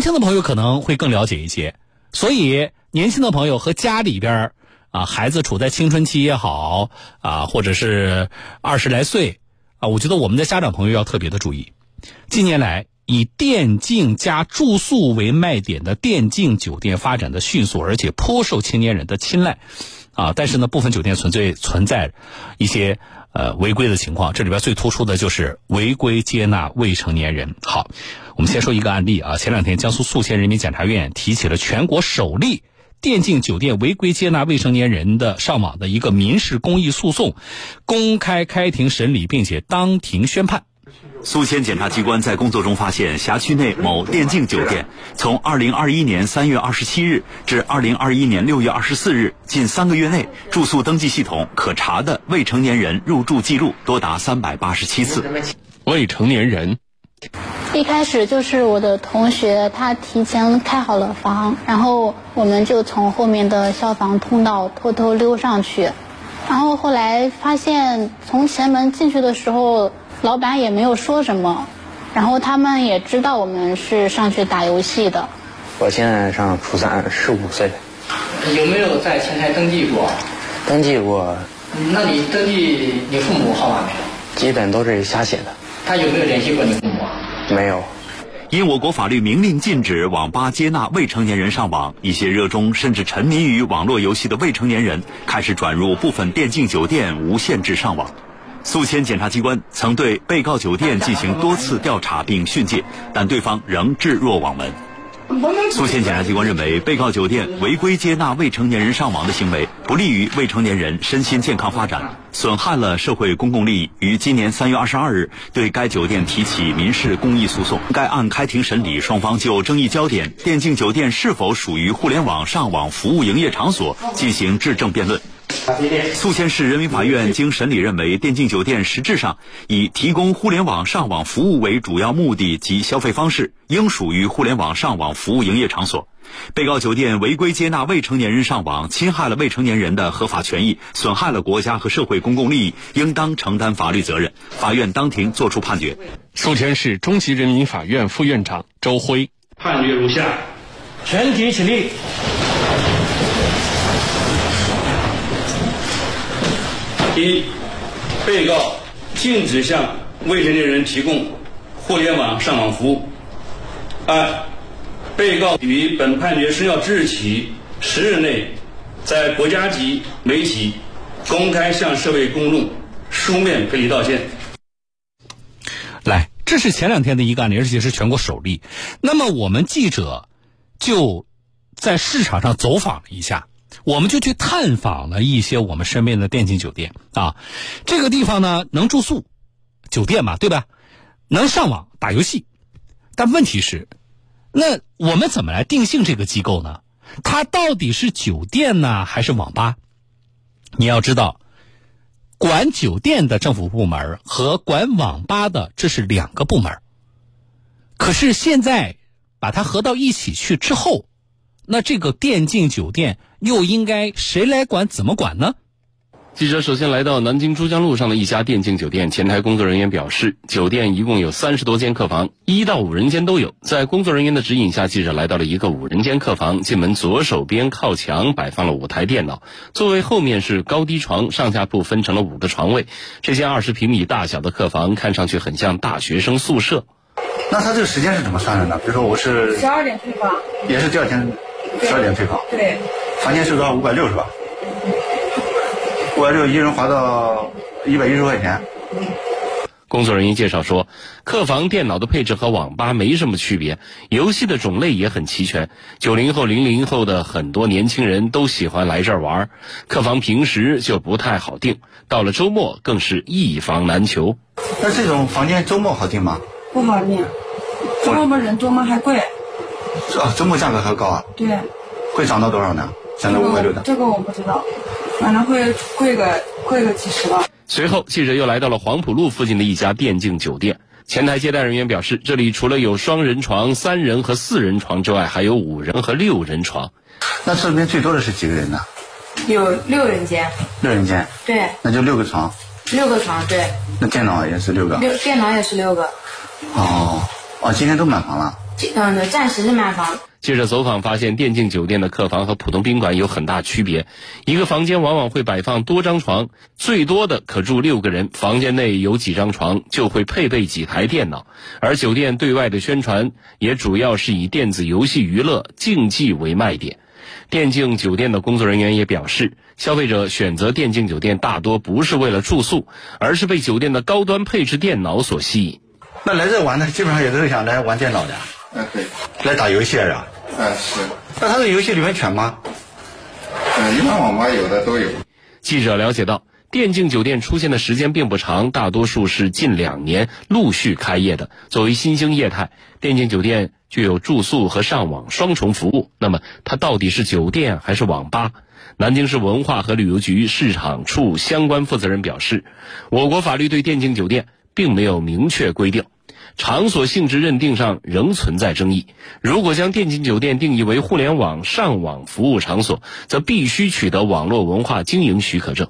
年轻的朋友可能会更了解一些，所以年轻的朋友和家里边啊孩子处在青春期也好啊，或者是二十来岁啊，我觉得我们的家长朋友要特别的注意。近年来，以电竞加住宿为卖点的电竞酒店发展的迅速，而且颇受青年人的青睐啊。但是呢，部分酒店存在存在一些呃违规的情况，这里边最突出的就是违规接纳未成年人。好，我们先说一个案例啊。前两天，江苏宿迁人民检察院提起了全国首例电竞酒店违规接纳未成年人的上网的一个民事公益诉讼，公开开庭审理，并且当庭宣判。宿迁检察机关在工作中发现，辖区内某电竞酒店从2021年3月27日至2021年6月24日近三个月内，住宿登记系统可查的未成年人入住记录多达387次。未成年人，一开始就是我的同学，他提前开好了房，然后我们就从后面的消防通道偷偷溜上去，然后后来发现从前门进去的时候。老板也没有说什么，然后他们也知道我们是上去打游戏的。我现在上初三，十五岁。有没有在前台登记过？登记过。那你登记你父母号码没有？基本都是瞎写的。他有没有联系过你父母？没有。因我国法律明令禁止网吧接纳未成年人上网，一些热衷甚至沉迷于网络游戏的未成年人开始转入部分电竞酒店无限制上网。宿迁检察机关曾对被告酒店进行多次调查并训诫，但对方仍置若罔闻。宿迁检察机关认为，被告酒店违规接纳未成年人上网的行为，不利于未成年人身心健康发展，损害了社会公共利益，于今年三月二十二日对该酒店提起民事公益诉讼。该案开庭审理，双方就争议焦点——电竞酒店是否属于互联网上网服务营业场所进行质证辩论。宿迁市人民法院经审理认为，电竞酒店实质上以提供互联网上网服务为主要目的及消费方式，应属于互联网上网服务营业场所。被告酒店违规接纳未成年人上网，侵害了未成年人的合法权益，损害了国家和社会公共利益，应当承担法律责任。法院当庭作出判决。宿迁市中级人民法院副院长周辉判决如下：全体起立。一，被告禁止向未成年人提供互联网上网服务。二，被告于本判决生效之日起十日内，在国家级媒体公开向社会公众书面赔礼道歉。来，这是前两天的一个案例，而且是全国首例。那么我们记者就在市场上走访了一下。我们就去探访了一些我们身边的电竞酒店啊，这个地方呢能住宿，酒店嘛，对吧？能上网打游戏，但问题是，那我们怎么来定性这个机构呢？它到底是酒店呢，还是网吧？你要知道，管酒店的政府部门和管网吧的这是两个部门。可是现在把它合到一起去之后。那这个电竞酒店又应该谁来管？怎么管呢？记者首先来到南京珠江路上的一家电竞酒店，前台工作人员表示，酒店一共有三十多间客房，一到五人间都有。在工作人员的指引下，记者来到了一个五人间客房。进门左手边靠墙摆放了五台电脑，座位后面是高低床，上下铺分成了五个床位。这间二十平米大小的客房看上去很像大学生宿舍。那他这个时间是怎么算的呢？比如说我是十二点退房，也是第二天。十二点退房。对。房间是多少？五百六是吧？五百六，一人划到一百一十块钱。工作人员介绍说，客房电脑的配置和网吧没什么区别，游戏的种类也很齐全。九零后、零零后的很多年轻人都喜欢来这儿玩。客房平时就不太好订，到了周末更是一房难求。那这种房间周末好订吗？不好订，周末人多吗？还贵。啊，周末价格还高啊？对，会涨到多少呢？现在五百六的。这个我不知道，反正会贵个贵个几十吧。随后，记者又来到了黄浦路附近的一家电竞酒店。前台接待人员表示，这里除了有双人床、三人和四人床之外，还有五人和六人床。那这边最多的是几个人呢？有六人间。六人间。对。那就六个床。六个床，对。那电脑也是六个。六电脑也是六个。哦，哦，今天都满房了。嗯，暂时是买房。记者走访发现，电竞酒店的客房和普通宾馆有很大区别。一个房间往往会摆放多张床，最多的可住六个人。房间内有几张床，就会配备几台电脑。而酒店对外的宣传也主要是以电子游戏娱乐、竞技为卖点。电竞酒店的工作人员也表示，消费者选择电竞酒店大多不是为了住宿，而是被酒店的高端配置电脑所吸引。那来这玩的基本上也都是想来玩电脑的，嗯，对，来打游戏啊。嗯，是。那他的游戏里面全吗？嗯，一般网吧有的都有。记者了解到，电竞酒店出现的时间并不长，大多数是近两年陆续开业的。作为新兴业态，电竞酒店具有住宿和上网双重服务。那么，它到底是酒店还是网吧？南京市文化和旅游局市场处相关负责人表示，我国法律对电竞酒店并没有明确规定。场所性质认定上仍存在争议。如果将电竞酒店定义为互联网上网服务场所，则必须取得网络文化经营许可证，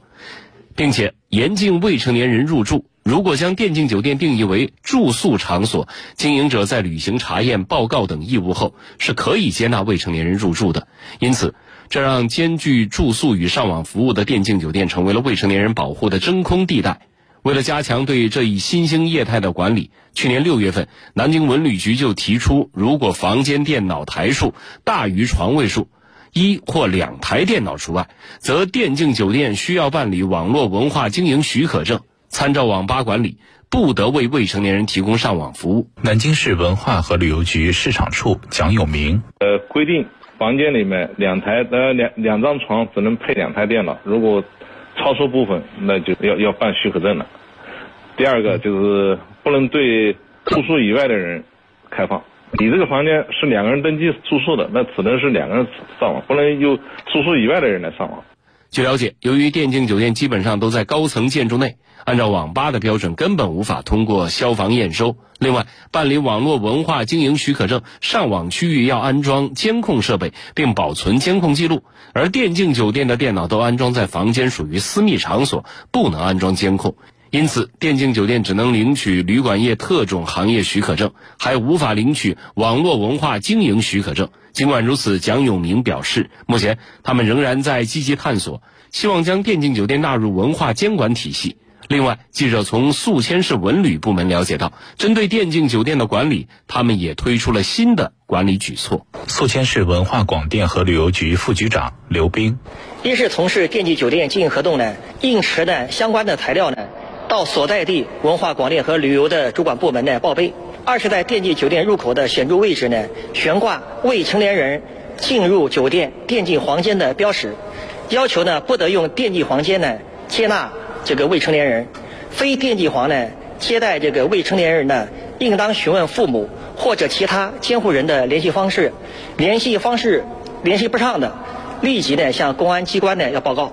并且严禁未成年人入住。如果将电竞酒店定义为住宿场所，经营者在履行查验、报告等义务后，是可以接纳未成年人入住的。因此，这让兼具住宿与上网服务的电竞酒店成为了未成年人保护的真空地带。为了加强对这一新兴业态的管理，去年六月份，南京文旅局就提出，如果房间电脑台数大于床位数，一或两台电脑除外，则电竞酒店需要办理网络文化经营许可证，参照网吧管理，不得为未成年人提供上网服务。南京市文化和旅游局市场处蒋永明，呃，规定房间里面两台呃两两张床只能配两台电脑，如果超出部分，那就要要办许可证了。第二个就是不能对住宿以外的人开放。你这个房间是两个人登记住宿的，那只能是两个人上网，不能由住宿以外的人来上网。据了解，由于电竞酒店基本上都在高层建筑内，按照网吧的标准，根本无法通过消防验收。另外，办理网络文化经营许可证，上网区域要安装监控设备，并保存监控记录。而电竞酒店的电脑都安装在房间，属于私密场所，不能安装监控。因此，电竞酒店只能领取旅馆业特种行业许可证，还无法领取网络文化经营许可证。尽管如此，蒋永明表示，目前他们仍然在积极探索，希望将电竞酒店纳入文化监管体系。另外，记者从宿迁市文旅部门了解到，针对电竞酒店的管理，他们也推出了新的管理举措。宿迁市文化广电和旅游局副局长刘斌：一是从事电竞酒店经营活动呢，应持的相关的材料呢。到所在地文化广电和旅游的主管部门呢报备。二是在电竞酒店入口的显著位置呢悬挂未成年人进入酒店电竞房间的标识，要求呢不得用电竞房间呢接纳这个未成年人。非电竞房呢接待这个未成年人呢，应当询问父母或者其他监护人的联系方式，联系方式联系不上的，立即呢向公安机关呢要报告。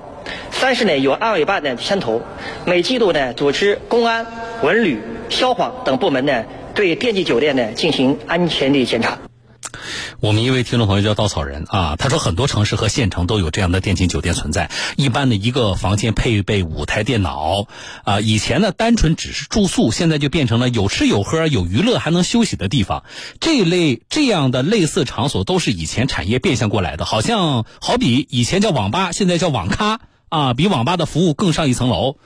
三是呢，由安委办呢牵头，每季度呢组织公安、文旅、消防等部门呢对电竞酒店呢进行安全的检查。我们一位听众朋友叫稻草人啊，他说很多城市和县城都有这样的电竞酒店存在，一般的一个房间配备五台电脑啊。以前呢单纯只是住宿，现在就变成了有吃有喝、有娱乐还能休息的地方。这类这样的类似场所都是以前产业变现过来的，好像好比以前叫网吧，现在叫网咖。啊，比网吧的服务更上一层楼，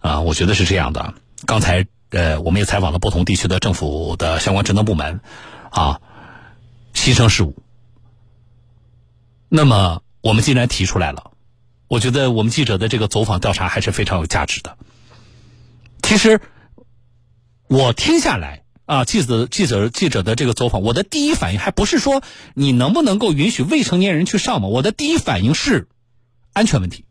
啊，我觉得是这样的。刚才呃，我们也采访了不同地区的政府的相关职能部门，啊，新生事物。那么我们既然提出来了，我觉得我们记者的这个走访调查还是非常有价值的。其实我听下来啊，记者记者记者的这个走访，我的第一反应还不是说你能不能够允许未成年人去上网，我的第一反应是安全问题。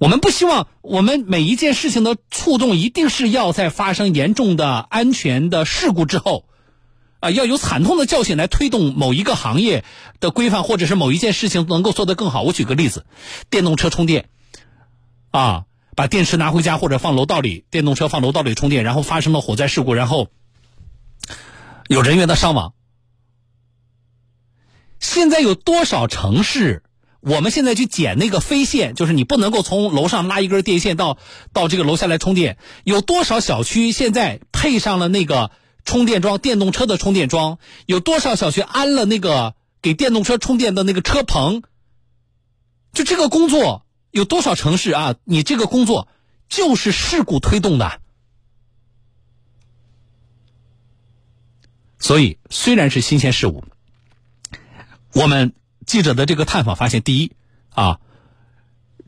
我们不希望我们每一件事情的触动一定是要在发生严重的安全的事故之后，啊，要有惨痛的教训来推动某一个行业的规范，或者是某一件事情能够做得更好。我举个例子，电动车充电，啊，把电池拿回家或者放楼道里，电动车放楼道里充电，然后发生了火灾事故，然后有人员的伤亡。现在有多少城市？我们现在去捡那个飞线，就是你不能够从楼上拉一根电线到到这个楼下来充电。有多少小区现在配上了那个充电桩，电动车的充电桩，有多少小区安了那个给电动车充电的那个车棚？就这个工作，有多少城市啊？你这个工作就是事故推动的。所以，虽然是新鲜事物，我们记者的这个探访发现，第一啊，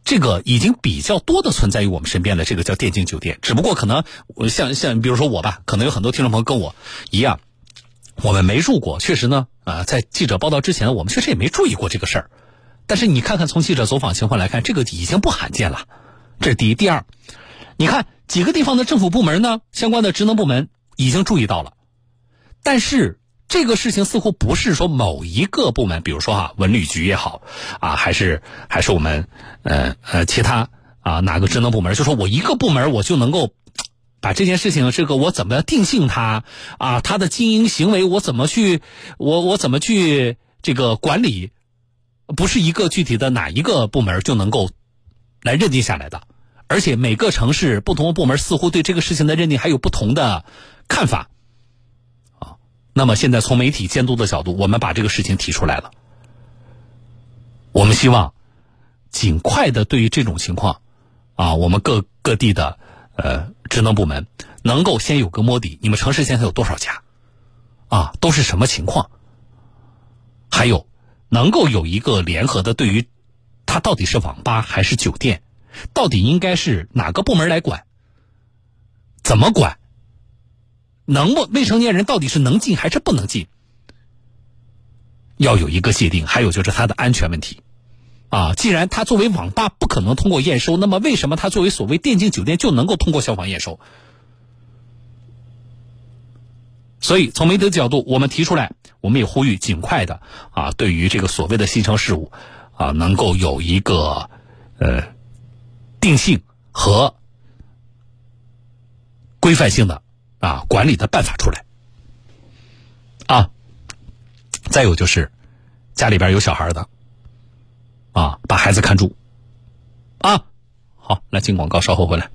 这个已经比较多的存在于我们身边的这个叫电竞酒店，只不过可能像像比如说我吧，可能有很多听众朋友跟我一样，我们没入过，确实呢啊，在记者报道之前，我们确实也没注意过这个事儿。但是你看看从记者走访情况来看，这个已经不罕见了。这是第一，第二，你看几个地方的政府部门呢，相关的职能部门已经注意到了。但是这个事情似乎不是说某一个部门，比如说哈文旅局也好，啊还是还是我们呃呃其他啊哪个职能部门，就说我一个部门我就能够把这件事情这个我怎么定性它啊，它的经营行为我怎么去我我怎么去这个管理，不是一个具体的哪一个部门就能够来认定下来的，而且每个城市不同的部门似乎对这个事情的认定还有不同的看法。那么现在从媒体监督的角度，我们把这个事情提出来了。我们希望尽快的对于这种情况，啊，我们各各地的呃职能部门能够先有个摸底。你们城市现在有多少家？啊，都是什么情况？还有能够有一个联合的，对于它到底是网吧还是酒店，到底应该是哪个部门来管？怎么管？能不未成年人到底是能进还是不能进？要有一个界定。还有就是他的安全问题，啊，既然他作为网吧不可能通过验收，那么为什么他作为所谓电竞酒店就能够通过消防验收？所以从媒体的角度，我们提出来，我们也呼吁尽快的啊，对于这个所谓的新生事物啊，能够有一个呃定性和规范性的。啊，管理的办法出来，啊，再有就是家里边有小孩的，啊，把孩子看住，啊，好，来进广告，稍后回来。